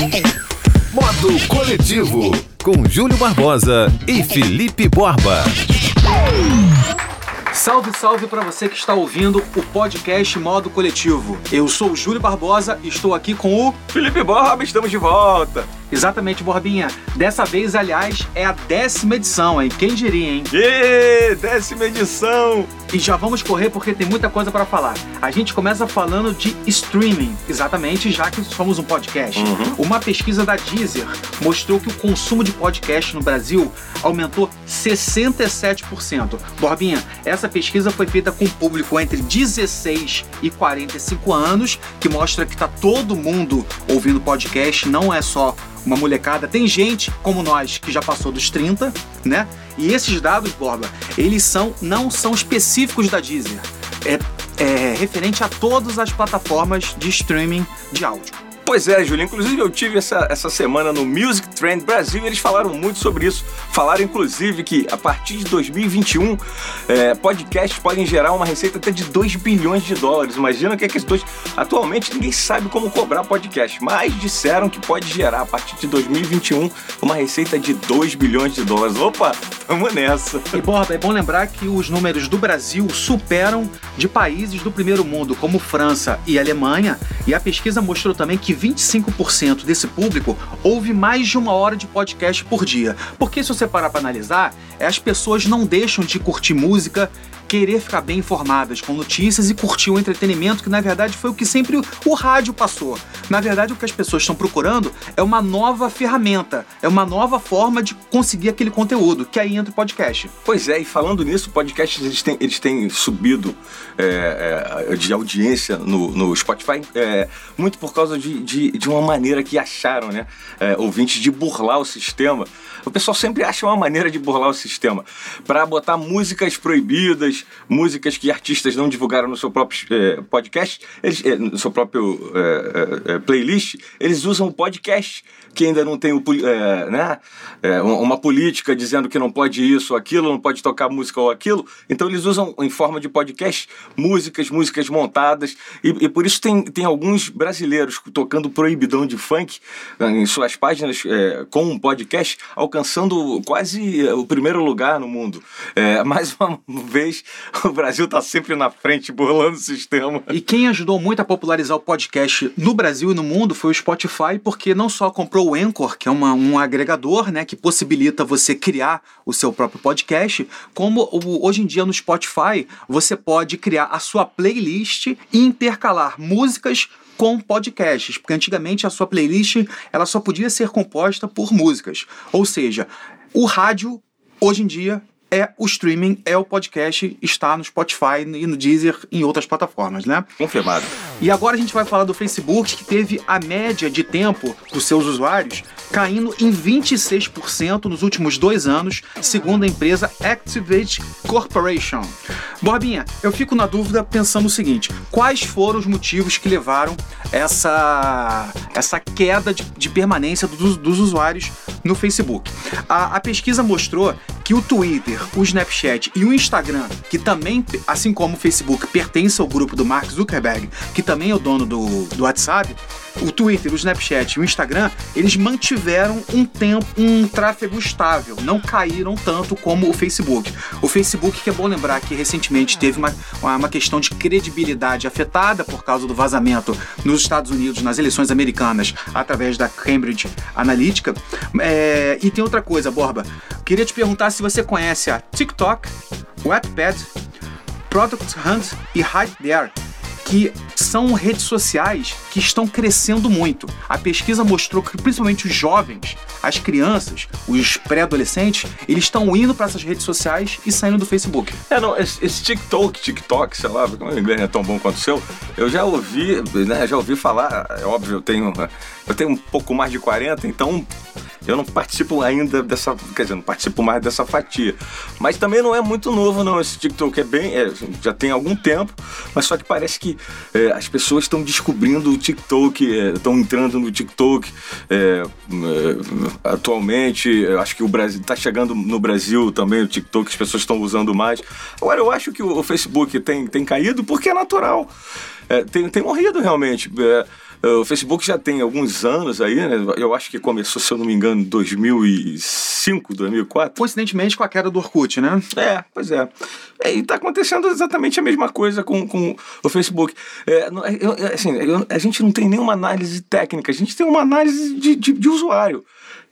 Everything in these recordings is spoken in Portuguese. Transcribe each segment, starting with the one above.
Modo Coletivo, com Júlio Barbosa e Felipe Borba. Salve, salve para você que está ouvindo o podcast Modo Coletivo. Eu sou o Júlio Barbosa e estou aqui com o Felipe Borba, estamos de volta. Exatamente, Borbinha. Dessa vez, aliás, é a décima edição, hein? Quem diria, hein? Ê, décima edição! E já vamos correr porque tem muita coisa para falar. A gente começa falando de streaming, exatamente, já que somos um podcast. Uhum. Uma pesquisa da Deezer mostrou que o consumo de podcast no Brasil aumentou 67%. Borbinha, essa pesquisa foi feita com público entre 16 e 45 anos, que mostra que tá todo mundo ouvindo podcast, não é só uma molecada. Tem gente como nós que já passou dos 30, né? E esses dados, Borba, eles são não são específicos da Deezer. É, é referente a todas as plataformas de streaming de áudio. Pois é, Júlio. Inclusive, eu tive essa, essa semana no Music Trend Brasil e eles falaram muito sobre isso. Falaram, inclusive, que a partir de 2021, é, podcasts podem gerar uma receita até de 2 bilhões de dólares. Imagina que é que esses dois. Atualmente, ninguém sabe como cobrar podcast, mas disseram que pode gerar, a partir de 2021, uma receita de 2 bilhões de dólares. Opa, tamo nessa. E, Borba, é bom lembrar que os números do Brasil superam de países do primeiro mundo, como França e Alemanha, e a pesquisa mostrou também que 25% desse público ouve mais de uma hora de podcast por dia. Porque se você parar para analisar, é, as pessoas não deixam de curtir música querer ficar bem informadas com notícias e curtir o entretenimento, que na verdade foi o que sempre o rádio passou. Na verdade, o que as pessoas estão procurando é uma nova ferramenta, é uma nova forma de conseguir aquele conteúdo, que aí entra o podcast. Pois é, e falando nisso, podcasts eles têm, eles têm subido é, é, de audiência no, no Spotify é, muito por causa de, de, de, uma maneira que acharam, né? É, ouvintes, de burlar o sistema. O pessoal sempre acha uma maneira de burlar o sistema para botar músicas proibidas, músicas que artistas não divulgaram no seu próprio é, podcast, eles, é, no seu próprio é, playlist, eles usam o podcast que ainda não tem o, né, uma política dizendo que não pode isso ou aquilo, não pode tocar música ou aquilo. Então eles usam em forma de podcast músicas, músicas montadas, e, e por isso tem, tem alguns brasileiros tocando proibidão de funk em suas páginas com um podcast, alcançando quase o primeiro lugar no mundo. mais uma vez, o Brasil está sempre na frente, burlando o sistema. E quem ajudou muito a popularizar o podcast no Brasil e no mundo foi o Spotify, porque não só comprou o Anchor, que é uma, um agregador né, que possibilita você criar o seu próprio podcast, como hoje em dia no Spotify você pode criar a sua playlist e intercalar músicas com podcasts, porque antigamente a sua playlist ela só podia ser composta por músicas. Ou seja, o rádio hoje em dia é o streaming, é o podcast, está no Spotify e no Deezer em outras plataformas, né? Confirmado. E agora a gente vai falar do Facebook, que teve a média de tempo dos seus usuários caindo em 26% nos últimos dois anos, segundo a empresa Activate Corporation. Borbinha, eu fico na dúvida pensando o seguinte: quais foram os motivos que levaram essa, essa queda de, de permanência dos, dos, usuários no Facebook? A, a pesquisa mostrou que o Twitter, o Snapchat e o Instagram, que também, assim como o Facebook, pertence ao grupo do Mark Zuckerberg, que também é o dono do, do WhatsApp, o Twitter, o Snapchat e o Instagram, eles mantiveram um tempo, um tráfego estável, não caíram tanto como o Facebook. O Facebook, que é bom lembrar que recentemente teve uma, uma questão de credibilidade afetada por causa do vazamento nos Estados Unidos, nas eleições americanas, através da Cambridge Analytica. É, e tem outra coisa, Borba. Queria te perguntar se você conhece a TikTok, Wattpad, Product Hunt e Hide There que são redes sociais que estão crescendo muito. A pesquisa mostrou que principalmente os jovens, as crianças, os pré-adolescentes, eles estão indo para essas redes sociais e saindo do Facebook. É, não, esse, esse TikTok, TikTok, sei lá, como o inglês não é tão bom quanto o seu, eu já ouvi, né, já ouvi falar, é óbvio, eu tenho, eu tenho um pouco mais de 40, então eu não participo ainda dessa, quer dizer, não participo mais dessa fatia. Mas também não é muito novo, não. Esse TikTok é bem, é, já tem algum tempo, mas só que parece que é, as pessoas estão descobrindo o TikTok, estão é, entrando no TikTok é, é, atualmente. Acho que o Brasil está chegando no Brasil também o TikTok, as pessoas estão usando mais. Agora eu acho que o, o Facebook tem, tem caído porque é natural. É, tem, tem morrido realmente. É, O Facebook já tem alguns anos aí, né? Eu acho que começou, se eu não me engano, em 2005, 2004. Coincidentemente com a queda do Orkut, né? É, pois é. é e está acontecendo exatamente a mesma coisa com, com o Facebook. É, eu, assim, eu, a gente não tem nenhuma análise técnica, a gente tem uma análise de, de, de usuário.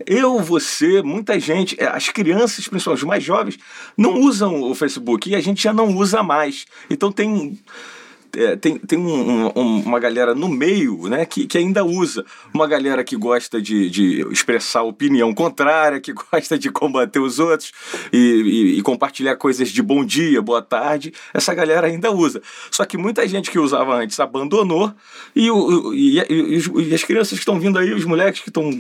Eu, você, muita gente, é, as crianças, principalmente os mais jovens, não usam o Facebook e a gente já não usa mais. Então tem é, tem, tem um, um, uma galera no meio né, que, que ainda usa. Uma galera que gosta de, de expressar opinião contrária, que gosta de combater os outros e, e, e, compartilhar coisas de bom dia, boa tarde. Essa galera ainda usa. Só que muita gente que usava antes abandonou e, o, e, e as crianças que estão vindo aí, os moleques que estão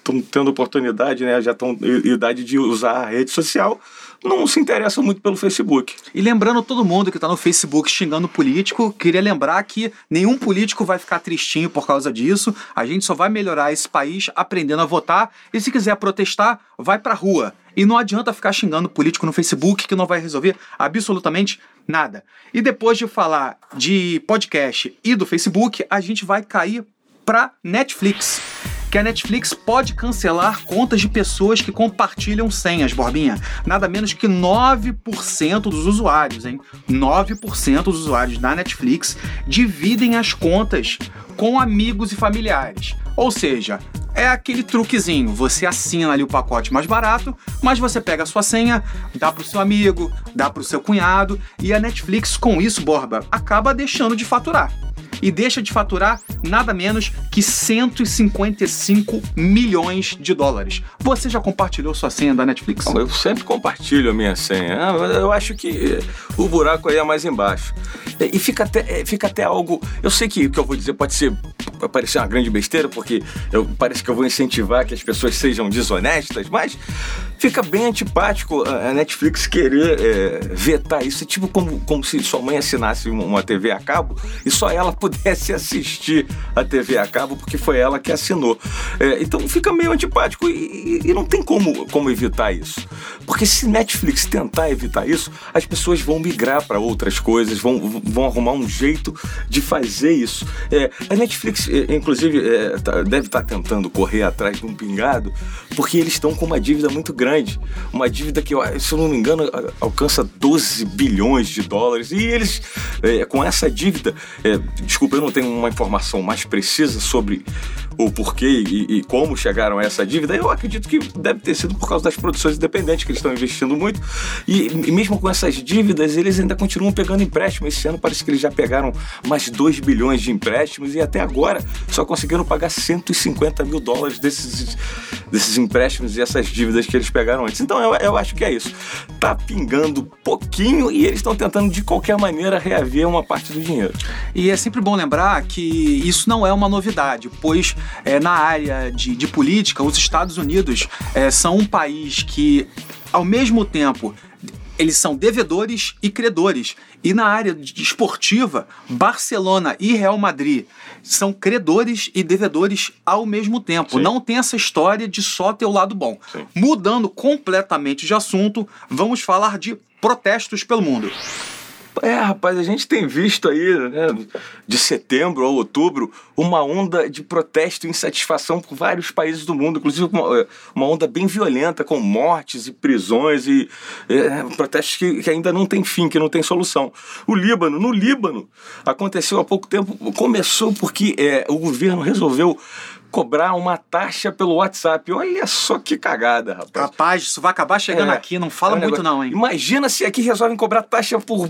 estão tendo oportunidade, né, já estão idade de usar a rede social, não se interessam muito pelo Facebook. E lembrando todo mundo que está no Facebook xingando político, queria lembrar que nenhum político vai ficar tristinho por causa disso. A gente só vai melhorar esse país aprendendo a votar. E se quiser protestar, vai pra rua. E não adianta ficar xingando político no Facebook que não vai resolver absolutamente nada. E depois de falar de podcast e do Facebook, a gente vai cair para Netflix que a Netflix pode cancelar contas de pessoas que compartilham senhas, Borbinha. Nada menos que 9% dos usuários, hein? 9% dos usuários da Netflix dividem as contas com amigos e familiares. Ou seja, é aquele truquezinho. Você assina ali o pacote mais barato, mas você pega a sua senha, dá pro seu amigo, dá pro seu cunhado, e a Netflix, com isso, Borba, acaba deixando de faturar e deixa de faturar nada menos que 155 milhões de dólares. Você já compartilhou sua senha da Netflix? Eu sempre compartilho a minha senha. Ah, eu acho que o buraco aí é mais embaixo. E fica até, é, fica até algo. Eu sei que o que eu vou dizer pode ser vai parecer uma grande besteira, porque eu, parece que eu vou incentivar que as pessoas sejam desonestas, mas fica bem antipático a Netflix querer é, vetar isso. É tipo como, como se sua mãe assinasse uma TV a cabo e só ela pudesse assistir a TV a cabo, porque foi ela que assinou. É, então fica meio antipático e, e, não tem como, como evitar isso. Porque se Netflix tentar evitar isso, as pessoas vão migrar para outras coisas, vão, vão arrumar um jeito de fazer isso. É, a Netflix inclusive, é, tá, deve estar tá tentando correr atrás de um pingado, porque eles estão com uma dívida muito grande. Uma dívida que, se eu não me engano, alcança 12 bilhões de dólares. E eles, é, com essa dívida, é, desculpa, eu não tenho uma informação mais precisa sobre o porquê e, e, como chegaram a essa dívida, eu acredito que deve ter sido por causa das produções independentes que eles estão investindo muito. E, e mesmo com essas dívidas, eles ainda continuam pegando empréstimos. Esse ano parece que eles já pegaram mais 2 bilhões de empréstimos e até agora só conseguiram pagar 150 mil dólares desses, desses empréstimos e essas dívidas que eles pegaram antes. Então eu, eu acho que é isso. Tá pingando pouquinho e eles estão tentando de qualquer maneira reaver uma parte do dinheiro. E é sempre bom lembrar que isso não é uma novidade, pois é, na área de, de política, os Estados Unidos é, são um país que, ao mesmo tempo, eles são devedores e credores. E na área esportiva, Barcelona e Real Madrid são credores e devedores ao mesmo tempo. Sim. Não tem essa história de só ter o lado bom. Sim. Mudando completamente de assunto, vamos falar de protestos pelo mundo. É, rapaz, a gente tem visto aí, né, de setembro a outubro, uma onda de protesto e insatisfação por vários países do mundo, inclusive uma, uma onda bem violenta, com mortes e prisões e é, protestos que, que, ainda não tem fim, que não tem solução. O Líbano, no Líbano, aconteceu há pouco tempo, começou porque é, o governo resolveu cobrar uma taxa pelo WhatsApp. Olha só que cagada, rapaz. Rapaz, isso vai acabar chegando é, aqui, não fala é muito não, hein? Imagina se aqui resolvem cobrar taxa por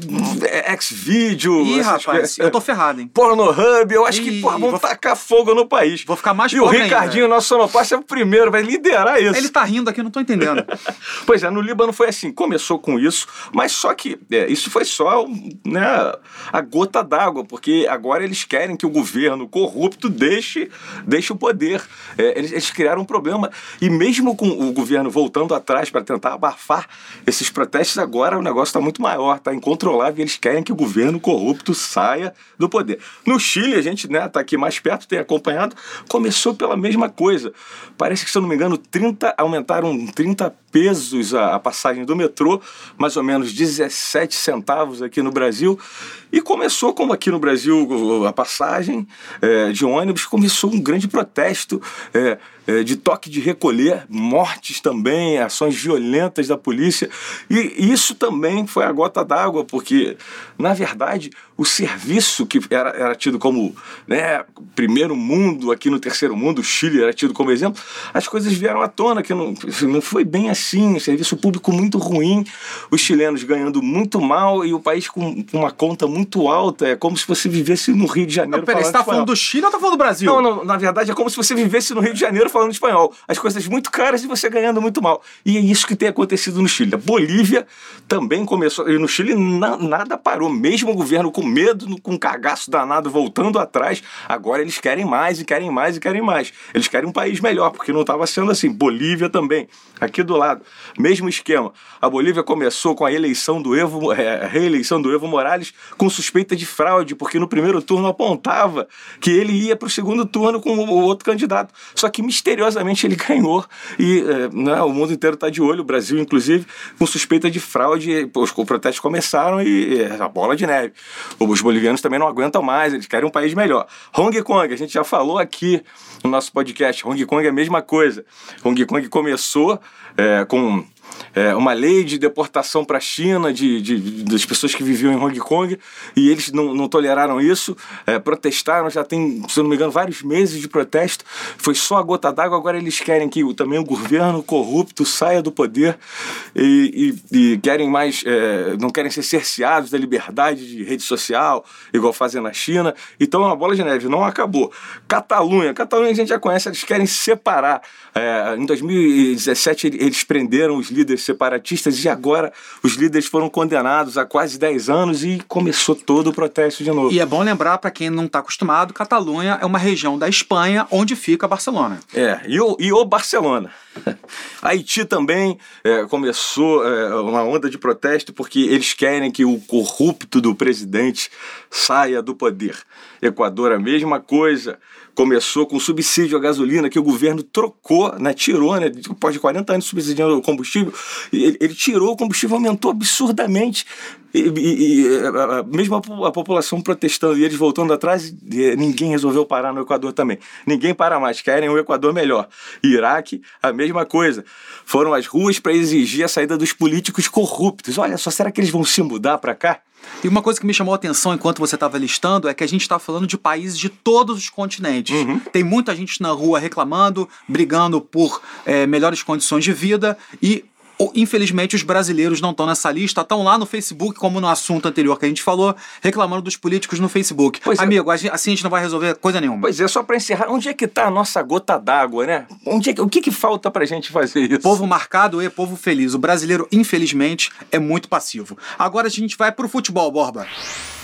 X-Video. Ih, rapaz, eu tô ferrado, hein? Pornohub, eu acho Ih, que porra, vão vou... tacar fogo no país. Vou ficar mais E o Ricardinho, ainda. nosso sonopasta, é o primeiro, vai liderar isso. Ele tá rindo aqui, não tô entendendo. pois é, no Líbano foi assim, começou com isso, mas só que é, isso foi só né, a gota d'água, porque agora eles querem que o governo corrupto deixe, deixe o poder poder. É, eles, eles, criaram um problema. E mesmo com o governo voltando atrás para tentar abafar esses protestos, agora o negócio está muito maior, está incontrolável e eles querem que o governo corrupto saia do poder. No Chile, a gente está né, tá aqui mais perto, tem acompanhado, começou pela mesma coisa. Parece que, se eu não me engano, 30, aumentaram 30 pesos a, passagem do metrô, mais ou menos 17 centavos aqui no Brasil. E começou, como aqui no Brasil, a passagem é, de ônibus, começou um grande protesto é, de toque de recolher, mortes também, ações violentas da polícia. E isso também foi a gota d'água, porque, na verdade, o serviço que era, era tido como né, primeiro mundo, aqui no terceiro mundo, o Chile era tido como exemplo, as coisas vieram à tona, que não, não foi bem assim, serviço público muito ruim, os chilenos ganhando muito mal e o país com uma conta muito alta, é como se você vivesse no Rio de Janeiro. Não, peraí, você tá falando do Chile ou tá falando do Brasil? Não, não, na verdade é como se você vivesse no Rio de Janeiro falando espanhol. As coisas muito caras e você ganhando muito mal. E é isso que tem acontecido no Chile. A Bolívia também começou, e no Chile na, nada parou, mesmo o governo com medo, com cagaço danado voltando atrás, agora eles querem mais e querem mais e querem mais. Eles querem um país melhor, porque não estava sendo assim. Bolívia também, aqui do lado, mesmo esquema. A Bolívia começou com a eleição do Evo, é, reeleição do Evo Morales com suspeita de fraude, porque no primeiro turno apontava que ele ia para o segundo turno com o outro candidato. Só que misteriosamente ele ganhou e é, né, o mundo inteiro está de olho, o Brasil inclusive, com suspeita de fraude. Os protestos começaram e é, a bola de neve. Os bolivianos também não aguentam mais, eles querem um país melhor. Hong Kong, a gente já falou aqui no nosso podcast, Hong Kong é a mesma coisa. Hong Kong começou é, com é, uma lei de deportação para a China de, de, das pessoas que viviam em Hong Kong e eles não, não toleraram isso, é, protestaram, já tem, se não me engano, vários meses de protesto. Foi só a gota d'água, agora eles querem que também o governo corrupto saia do poder e, e, e querem mais, é, não querem ser cerceados da liberdade de rede social, igual fazem na China. Então é uma bola de neve, não acabou. Catalunha, Catalunha a gente já conhece, eles querem separar. É, em 2017 eles prenderam os líderes líderes separatistas e agora os líderes foram condenados a quase 10 anos e começou todo o protesto de novo. E é bom lembrar, para quem não está acostumado, Catalunha é uma região da Espanha onde fica Barcelona. É, e o, e o Barcelona. Haiti também é, começou é, uma onda de protesto porque eles querem que o corrupto do presidente saia do poder. Equador, a mesma coisa começou com subsídio à gasolina que o governo trocou, né, tirou, né, depois de 40 anos subsidiando o combustível, ele, ele tirou o combustível, aumentou absurdamente. E, e, e a, mesmo a, a, população protestando e eles voltando atrás, ninguém resolveu parar no Equador também. Ninguém para mais, querem o Equador melhor. Iraque, a mesma coisa. Foram às ruas para exigir a saída dos políticos corruptos. Olha só, será que eles vão se mudar para cá? E uma coisa que me chamou a atenção enquanto você estava listando é que a gente está falando de países de todos os continentes. Uhum. Tem muita gente na rua reclamando, brigando por é, melhores condições de vida e Infelizmente, os brasileiros não estão nessa lista, estão lá no Facebook, como no assunto anterior que a gente falou, reclamando dos políticos no Facebook. Pois é. Amigo, é. assim a gente não vai resolver coisa nenhuma. Pois é, só para encerrar, onde é que está a nossa gota d'água, né? Onde é que, o que, que falta para a gente fazer isso? Povo marcado e povo feliz. O brasileiro, infelizmente, é muito passivo. Agora a gente vai para o futebol, Borba.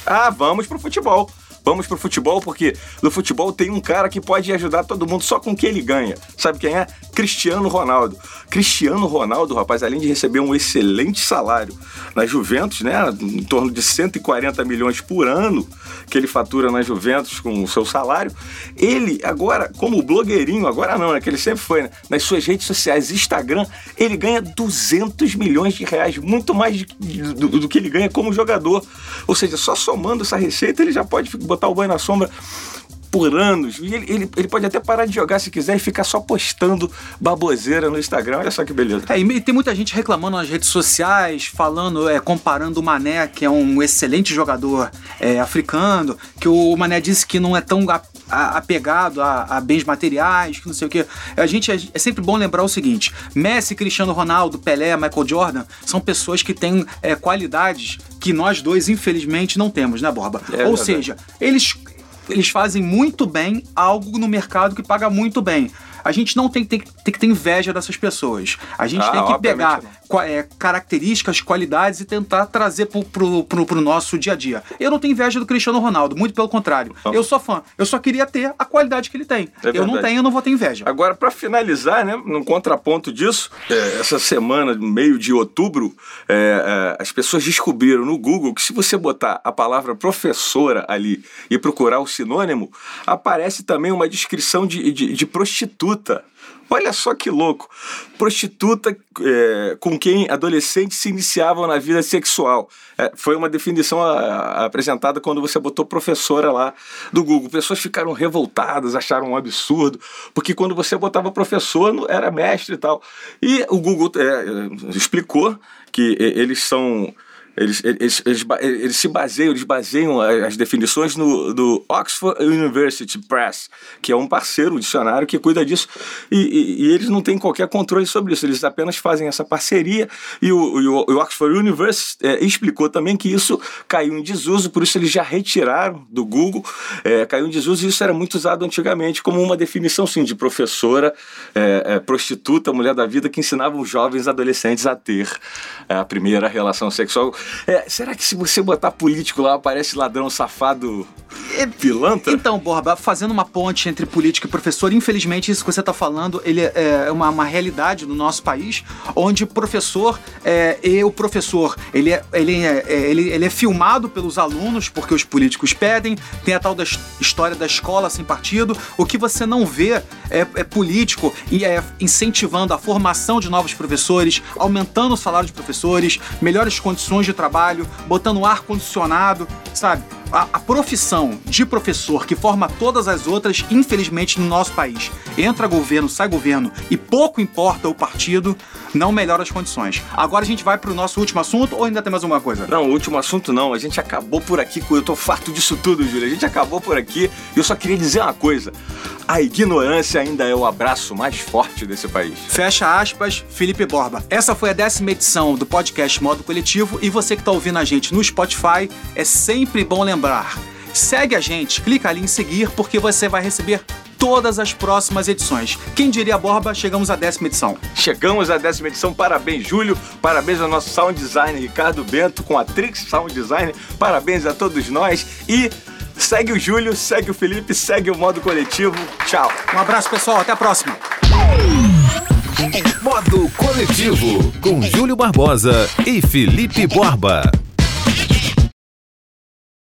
Ah, vamos para o futebol. Vamos pro futebol porque no futebol tem um cara que pode ajudar todo mundo só com o que ele ganha. Sabe quem é? Cristiano Ronaldo. Cristiano Ronaldo, rapaz, além de receber um excelente salário na Juventus, né, em torno de 140 milhões por ano que ele fatura na Juventus com o seu salário, ele agora, como blogueirinho, agora não, né, que ele sempre foi, né, nas suas redes sociais, Instagram, ele ganha 200 milhões de reais, muito mais de, do, do que ele ganha como jogador. Ou seja, só somando essa receita, ele já pode botar o banho na sombra por anos. E ele, ele, ele, pode até parar de jogar se quiser e ficar só postando baboseira no Instagram. Olha só que beleza. É, e tem muita gente reclamando nas redes sociais, falando, é, comparando o Mané, que é um excelente jogador é, africano, que o Mané disse que não é tão apegado a, a, bens materiais, que não sei o que. A gente é, é, sempre bom lembrar o seguinte: Messi, Cristiano Ronaldo, Pelé, Michael Jordan são pessoas que têm é, qualidades que nós dois, infelizmente, não temos, né, Borba? É Ou seja, eles eles fazem muito bem algo no mercado que paga muito bem. A gente não tem, tem, tem que ter inveja dessas pessoas. A gente ah, tem que pegar é, características, qualidades e tentar trazer pro, pro, pro, pro, nosso dia a dia. Eu não tenho inveja do Cristiano Ronaldo, muito pelo contrário. Eu sou fã. Eu só queria ter a qualidade que ele tem. É eu não tenho, eu não vou ter inveja. Agora, para finalizar, né, num contraponto disso, é, essa semana, no meio de outubro, é, é, as pessoas descobriram no Google que se você botar a palavra professora ali e procurar o sinônimo, aparece também uma descrição de, de, de prostituta. Olha só que louco. Prostituta é, com quem adolescentes se iniciavam na vida sexual. É, foi uma definição a, a, apresentada quando você botou professora lá do Google. Pessoas ficaram revoltadas, acharam um absurdo, porque quando você botava professor, era mestre e tal. E o Google é, explicou que eles são eles, eles, eles, eles, se baseiam, eles baseiam as definições no do Oxford University Press, que é um parceiro, um dicionário que cuida disso, e, e, e, eles não têm qualquer controle sobre isso, eles apenas fazem essa parceria, e o, o Oxford University é, explicou também que isso caiu em desuso, por isso eles já retiraram do Google, é, caiu em desuso, e isso era muito usado antigamente como uma definição, sim, de professora, é, é prostituta, mulher da vida, que ensinava os jovens adolescentes a ter é, a primeira relação sexual é, será que se você botar político lá, aparece ladrão safado é, pilantra? Então, Borba, fazendo uma ponte entre político e professor, infelizmente isso que você está falando, ele é, é uma, uma, realidade no nosso país, onde o professor é, e o professor, ele é, ele, é, é, ele, ele é filmado pelos alunos, porque os políticos pedem, tem a tal da história da escola sem partido, o que você não vê é, é político e é incentivando a formação de novos professores, aumentando o salário de professores, melhores condições de trabalho, botando ar condicionado, sabe? A, a, profissão de professor que forma todas as outras, infelizmente, no nosso país, entra governo, sai governo e pouco importa o partido, não melhora as condições. Agora a gente vai para o nosso último assunto ou ainda tem mais alguma coisa? Não, o último assunto não. A gente acabou por aqui. Eu tô farto disso tudo, Júlia. A gente acabou por aqui. E eu só queria dizer uma coisa: a ignorância ainda é o abraço mais forte desse país. Fecha aspas, Felipe Borba. Essa foi a décima edição do podcast Modo Coletivo e você que está ouvindo a gente no Spotify, é sempre bom lembrar. Segue a gente, clica ali em seguir porque você vai receber todas as próximas edições. Quem diria, Borba, chegamos à décima edição. Chegamos à décima edição. Parabéns, Júlio. Parabéns ao nosso sound designer Ricardo Bento com a Trix Sound Design. Parabéns a todos nós e segue o Júlio, segue o Felipe, segue o modo coletivo. Tchau. Um abraço, pessoal. Até a próxima. Modo Coletivo, com Júlio Barbosa e Felipe Borba.